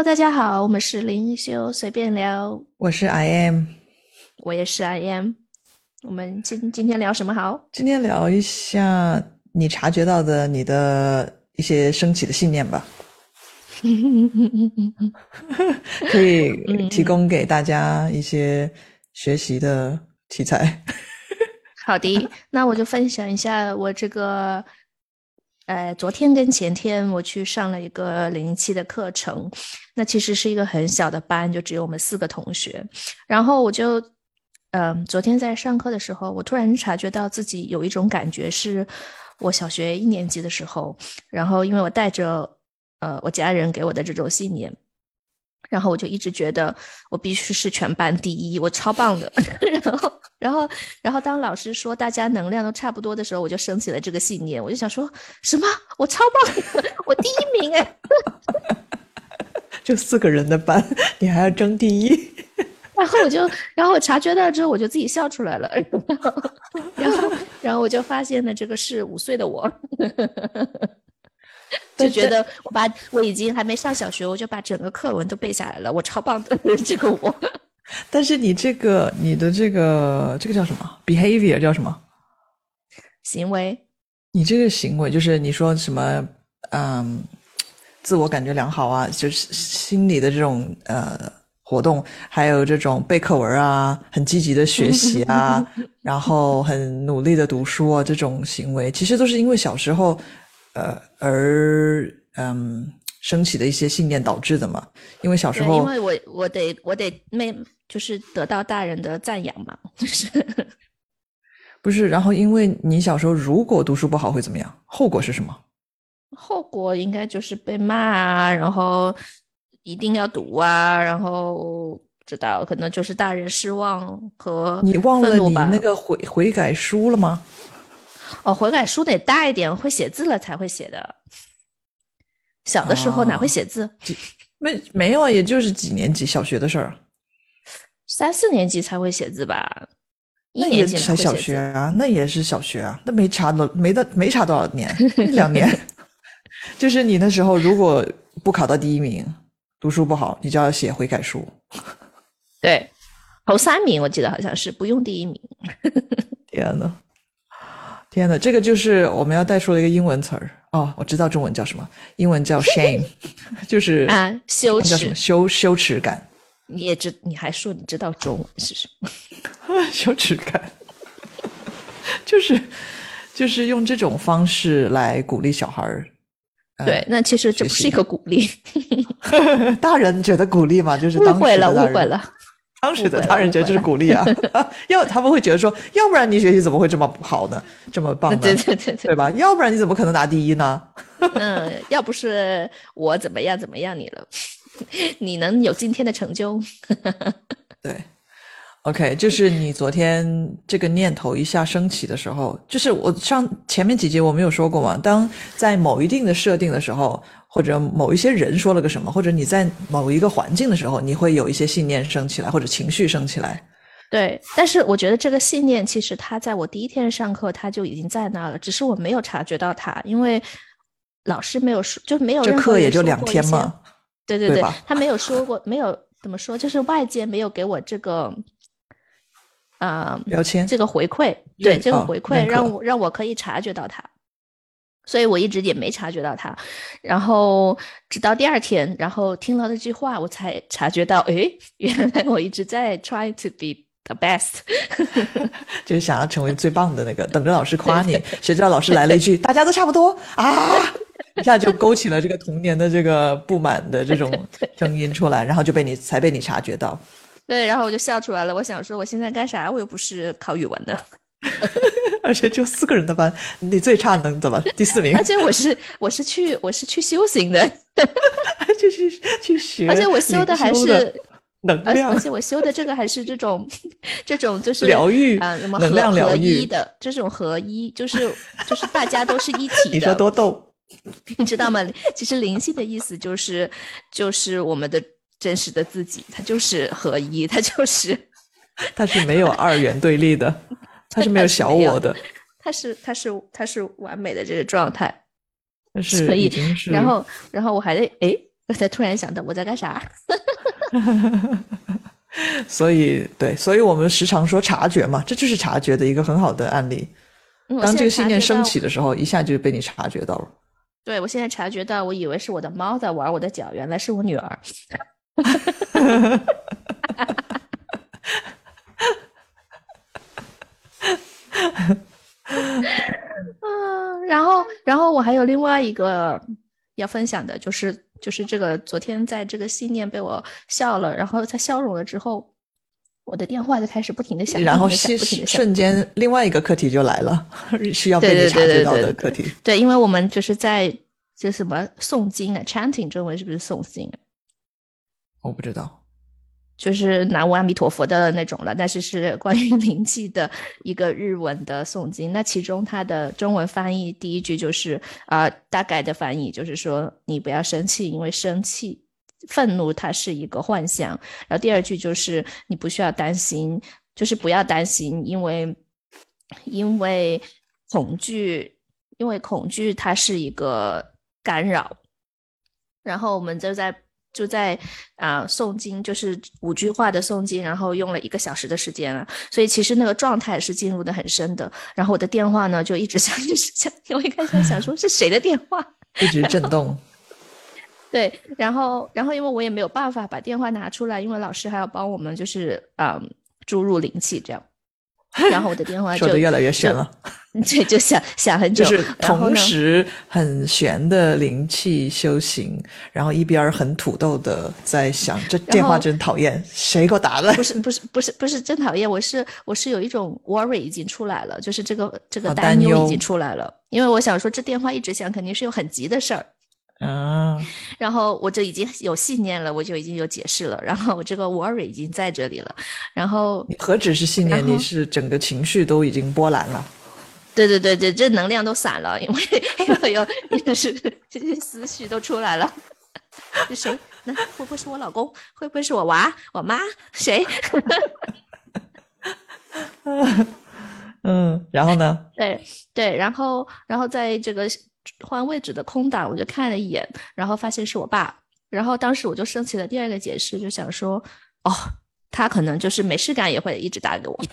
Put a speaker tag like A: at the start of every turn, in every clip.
A: Hello，大家好，我们是灵修随便聊，
B: 我是 I am，
A: 我也是 I am。我们今今天聊什么好？
B: 今天聊一下你察觉到的你的一些升起的信念吧，可以提供给大家一些学习的题材。
A: 好的，那我就分享一下我这个。呃，昨天跟前天我去上了一个零七的课程，那其实是一个很小的班，就只有我们四个同学。然后我就，嗯，昨天在上课的时候，我突然察觉到自己有一种感觉，是我小学一年级的时候，然后因为我带着呃我家人给我的这种信念。然后我就一直觉得我必须是全班第一，我超棒的。然后，然后，然后当老师说大家能量都差不多的时候，我就升起了这个信念。我就想说什么？我超棒，我第一名哎！
B: 就四个人的班，你还要争第一？
A: 然后我就，然后我察觉到之后，我就自己笑出来了。然后，然后我就发现了这个是五岁的我。就觉得我把我已经还没上小学，我就把整个课文都背下来了，我超棒的这个我。
B: 但是你这个你的这个这个叫什么 behavior 叫什么
A: 行为？
B: 你这个行为就是你说什么嗯，自我感觉良好啊，就是心理的这种呃活动，还有这种背课文啊，很积极的学习啊，然后很努力的读书啊，这种行为，其实都是因为小时候。呃，而嗯，升起的一些信念导致的嘛？因为小时候，
A: 因为我我得我得没就是得到大人的赞扬嘛，就是
B: 不是？然后因为你小时候如果读书不好会怎么样？后果是什么？
A: 后果应该就是被骂啊，然后一定要读啊，然后知道可能就是大人失望和
B: 你忘了你那个悔悔改书了吗？
A: 哦，悔改书得大一点，会写字了才会写的。小的时候哪会写字？
B: 没没有啊，也就是几年级小学的事儿。
A: 三四年级才会写字吧？
B: 一年级才小学啊，那也是小学啊，那没差多没的没差多少年，两年。就是你那时候如果不考到第一名，读书不好，你就要写悔改书。
A: 对，头三名我记得好像是不用第一名。
B: 天呐。天呐，这个就是我们要带出的一个英文词儿哦，我知道中文叫什么，英文叫 shame，就是
A: 啊羞耻，
B: 羞羞耻感。
A: 你也知，你还说你知道中文是什么？
B: 羞耻感，就是就是用这种方式来鼓励小孩儿。
A: 对，那其实这不是一个鼓励，
B: 大人觉得鼓励嘛，就是误
A: 会了，误会了。
B: 当时的他人觉得这是鼓励啊，要他们会觉得说，要不然你学习怎么会这么好呢？这么棒呢？
A: 对对对
B: 对吧？要不然你怎么可能拿第一呢？
A: 嗯，要不是我怎么样怎么样你了，你能有今天的成就？
B: 对，OK，就是你昨天这个念头一下升起的时候，就是我上前面几集我没有说过嘛，当在某一定的设定的时候。或者某一些人说了个什么，或者你在某一个环境的时候，你会有一些信念升起来，或者情绪升起来。
A: 对，但是我觉得这个信念其实它在我第一天上课它就已经在那了，只是我没有察觉到它，因为老师没有说，就没有
B: 这课也就两天嘛。
A: 对对对，他没有说过，没有怎么说，就是外界没有给我这个啊
B: 标签，
A: 这个回馈，对这个回馈让我让我可以察觉到它。所以我一直也没察觉到他，然后直到第二天，然后听了那句话，我才察觉到，诶，原来我一直在 try to be the best，
B: 就是想要成为最棒的那个，等着老师夸你。谁知道老师来了一句，大家都差不多啊，一下就勾起了这个童年的这个不满的这种 声音出来，然后就被你才被你察觉到。
A: 对，然后我就笑出来了。我想说，我现在干啥？我又不是考语文的。
B: 而且就四个人的班，你最差能怎么？第四名。
A: 而且我是我是去我是去修行的，
B: 就是去学。
A: 而且我修的还是
B: 能量，
A: 而且我修的这个还是这种这种就是
B: 疗愈
A: 啊，什么
B: 能量疗愈
A: 的这种合一，就是就是大家都是一体的。
B: 你说多逗，
A: 你知道吗？其实灵性的意思就是就是我们的真实的自己，它就是合一，它就是
B: 它是没有二元对立的。他是没有小我的，
A: 他是他是他是完美的这个状态，
B: 是
A: 所以然后然后我还得哎，我才突然想到我在干啥。
B: 所以，对，所以我们时常说察觉嘛，这就是察觉的一个很好的案例。当这个信念升起的时候，一下就被你察觉到了。
A: 对，我现在察觉到，我以为是我的猫在玩我的脚，原来是我女儿。嗯，然后，然后我还有另外一个要分享的，就是就是这个昨天在这个信念被我笑了，然后他笑容了之后，我的电话就开始不停的响，
B: 然后
A: 瞬
B: 瞬间另外一个课题就来了，需要被你察觉到的课题。
A: 对，因为我们就是在这什么诵经啊，chanting 中文是不是诵经？
B: 我不知道。
A: 就是南无阿弥陀佛的那种了，但是是关于 灵气的一个日文的诵经。那其中它的中文翻译第一句就是啊，大概的翻译就是说你不要生气，因为生气、愤怒它是一个幻象。然后第二句就是你不需要担心，就是不要担心，因为因为恐惧，因为恐惧它是一个干扰。然后我们就在。就在啊诵经，就是五句话的诵经，然后用了一个小时的时间了，所以其实那个状态是进入的很深的。然后我的电话呢就一直响，一直响。我一开始想说是谁的电话，
B: 一直震动。
A: 对，然后然后因为我也没有办法把电话拿出来，因为老师还要帮我们就是啊注入灵气这样。然后我的电话
B: 说的越来越悬了，
A: 对，就想想很久，
B: 就是同时很悬的灵气修行，然后一边很土豆的在想，这电话真讨厌，谁给我打的？
A: 不是不是不是不是真讨厌，我是我是有一种 worry 已经出来了，就是这个这个担忧。已经出来了，因为我想说这电话一直响，肯定是有很急的事儿。
B: 啊，
A: 然后我就已经有信念了，我就已经有解释了，然后我这个 worry 已经在这里了，然后
B: 何止是信念，你是整个情绪都已经波澜了。
A: 对对对对，这能量都散了，因为有有是这些思绪都出来了。是谁？那会不会是我老公？会不会是我娃？我妈？谁？
B: 嗯，然后呢？
A: 对对，然后然后在这个。换位置的空档，我就看了一眼，然后发现是我爸，然后当时我就升起了第二个解释，就想说，哦，他可能就是没事干也会一直打给我，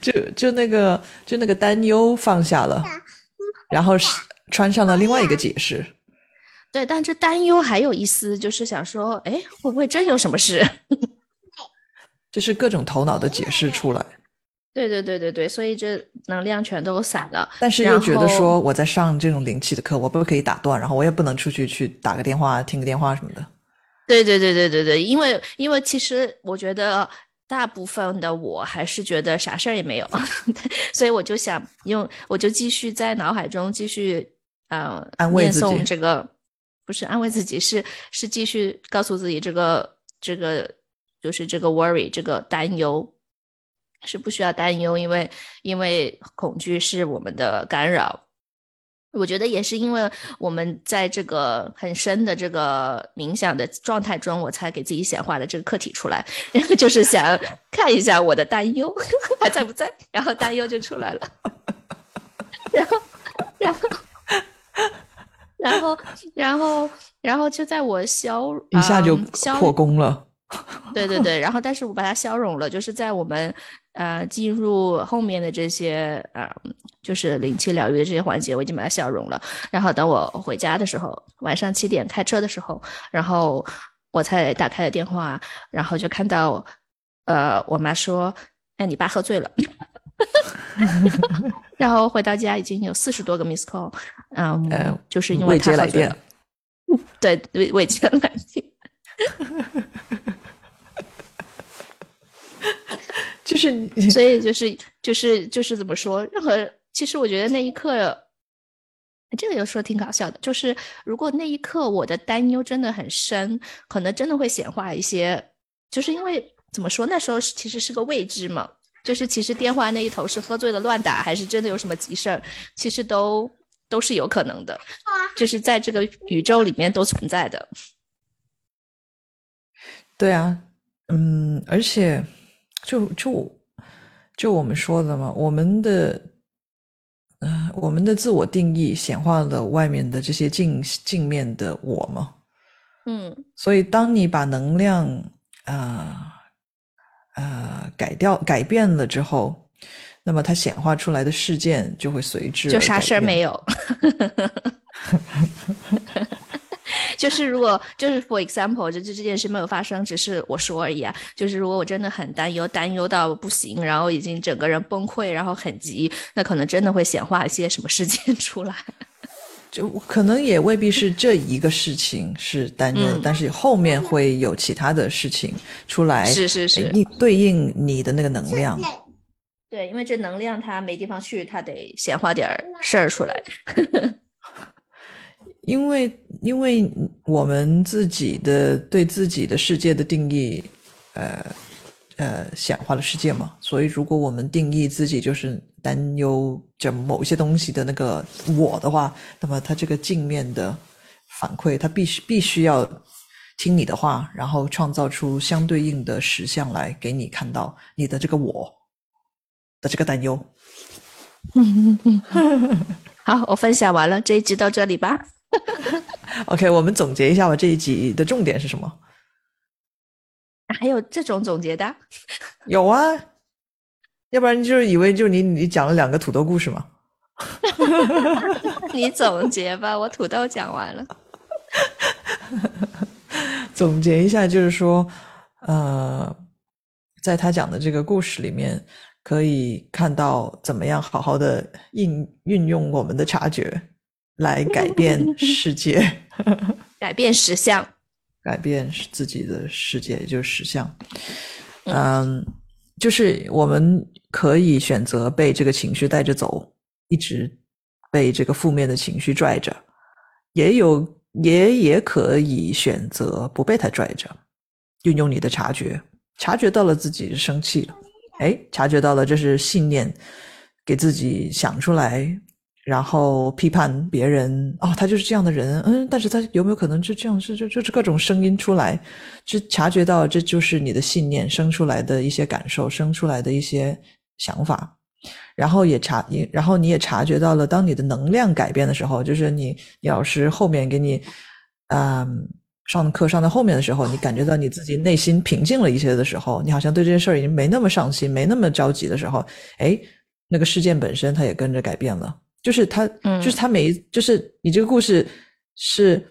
B: 就就那个就那个担忧放下了，然后是穿上了另外一个解释，
A: 对，但这担忧还有一丝，就是想说，哎，会不会真有什么事？
B: 就是各种头脑的解释出来。
A: 对对对对对，所以这能量全都散了。
B: 但是又觉得说我在上这种灵气的课，我不可以打断，然后我也不能出去去打个电话、听个电话什么的。
A: 对对对对对对，因为因为其实我觉得大部分的我还是觉得啥事儿也没有，所以我就想用，我就继续在脑海中继续呃
B: 念
A: 诵这个，不是安慰自己，是是继续告诉自己这个这个就是这个 worry 这个担忧。是不需要担忧，因为因为恐惧是我们的干扰。我觉得也是因为我们在这个很深的这个冥想的状态中，我才给自己显化的这个课题出来，然 后就是想看一下我的担忧 还在不在，然后担忧就出来了，然后然后然后然后然后就在我消
B: 一下就破功了。
A: 对对对，然后但是我把它消融了，就是在我们呃进入后面的这些呃就是灵气疗愈的这些环节，我已经把它消融了。然后等我回家的时候，晚上七点开车的时候，然后我才打开了电话，然后就看到呃我妈说：“哎，你爸喝醉了。”然后回到家已经有四十多个 miss call，嗯，就是因为他喝醉了。对，未未接来电。
B: 就是，
A: 所以就是就是就是怎么说？任何其实我觉得那一刻，这个有时候挺搞笑的。就是如果那一刻我的担忧真的很深，可能真的会显化一些。就是因为怎么说，那时候其实是个未知嘛。就是其实电话那一头是喝醉了乱打，还是真的有什么急事儿，其实都都是有可能的。就是在这个宇宙里面都存在的。
B: 对啊，嗯，而且。就就就我们说的嘛，我们的嗯，我们的自我定义显化了外面的这些镜镜面的我嘛。
A: 嗯，
B: 所以当你把能量呃呃改掉改变了之后，那么它显化出来的事件就会随之
A: 就啥事儿没
B: 有。
A: 有。就是如果就是 for example，就这这件事没有发生，只是我说而已啊。就是如果我真的很担忧，担忧到不行，然后已经整个人崩溃，然后很急，那可能真的会显化一些什么事件出来。
B: 就可能也未必是这一个事情是担忧，
A: 嗯
B: 但是后面会有其他的事情出来，
A: 是是是
B: 应对应你的那个能量。
A: 对，因为这能量它没地方去，它得显化点儿事儿出来。
B: 因为因为我们自己的对自己的世界的定义，呃呃显化了世界嘛，所以如果我们定义自己就是担忧着某些东西的那个我的话，那么它这个镜面的反馈，它必须必须要听你的话，然后创造出相对应的实相来给你看到你的这个我的这个担忧。
A: 好，我分享完了，这一集到这里吧。
B: OK，我们总结一下吧，这一集的重点是什么？
A: 还有这种总结的？
B: 有啊，要不然就是以为就是你你讲了两个土豆故事嘛。
A: 你总结吧，我土豆讲完了。
B: 总结一下，就是说，呃，在他讲的这个故事里面，可以看到怎么样好好的应运用我们的察觉来改变世界，
A: 改变实相。
B: 改变自己的世界，也就是实相。嗯，就是我们可以选择被这个情绪带着走，一直被这个负面的情绪拽着，也有也也可以选择不被它拽着，运用你的察觉，察觉到了自己生气了，哎，察觉到了这是信念，给自己想出来，然后批判别人，哦，他就是这样的人，嗯，但是他有没有可能就这样，是就就是各种声音出来，就察觉到这就是你的信念生出来的一些感受，生出来的一些想法。然后也察，然后你也察觉到了，当你的能量改变的时候，就是你你老师后面给你，嗯，上课上到后面的时候，你感觉到你自己内心平静了一些的时候，你好像对这件事已经没那么上心，没那么着急的时候，哎，那个事件本身它也跟着改变了，就是他，
A: 嗯
B: 就是他每一，就是你这个故事是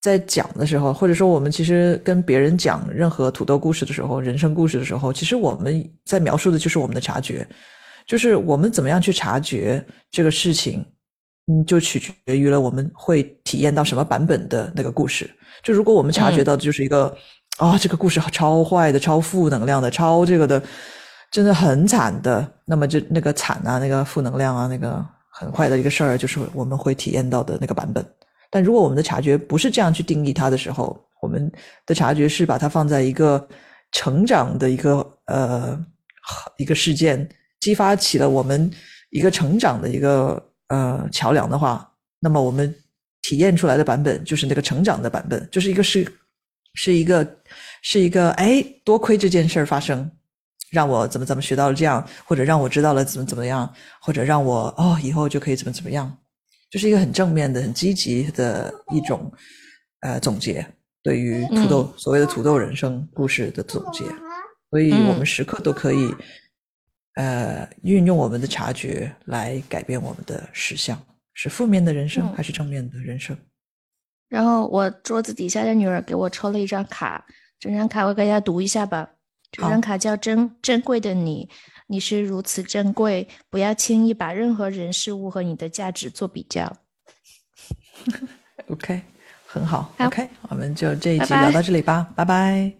B: 在讲的时候，或者说我们其实跟别人讲任何土豆故事的时候，人生故事的时候，其实我们在描述的就是我们的察觉。就是我们怎么样去察觉这个事情，嗯，就取决于了我们会体验到什么版本的那个故事。就如果我们察觉到的就是一个啊、这个故事超坏的、超负能量的、超这个的，真的很惨的，那么就那个惨啊、那个负能量啊、那个很坏的一个事儿，就是我们会体验到的那个版本。但如果我们的察觉不是这样去定义它的时候，我们的察觉是把它放在一个成长的一个呃一个事件。激发起了我们一个成长的一个呃桥梁的话，那么我们体验出来的版本就是那个成长的版本，就是一个是是一个是一个哎，多亏这件事儿发生，让我怎么怎么学到了这样，或者让我知道了怎么怎么样，或者让我哦以后就可以怎么怎么样，就是一个很正面的、很积极的一种呃总结，对于土豆、所谓的土豆人生故事的总结，所以我们时刻都可以。呃，运用我们的察觉来改变我们的实相，是负面的人生、
A: 嗯
B: 还是正面的人生？
A: 然后我桌子底下的女儿给我抽了一张卡，这张卡我给大家读一下吧。这张卡叫珍珍贵的你，你是如此珍贵，不要轻易把任何人事物和你的价值做比较。
B: OK，很好。
A: 好
B: OK，我们就这一集聊到这里吧，拜拜。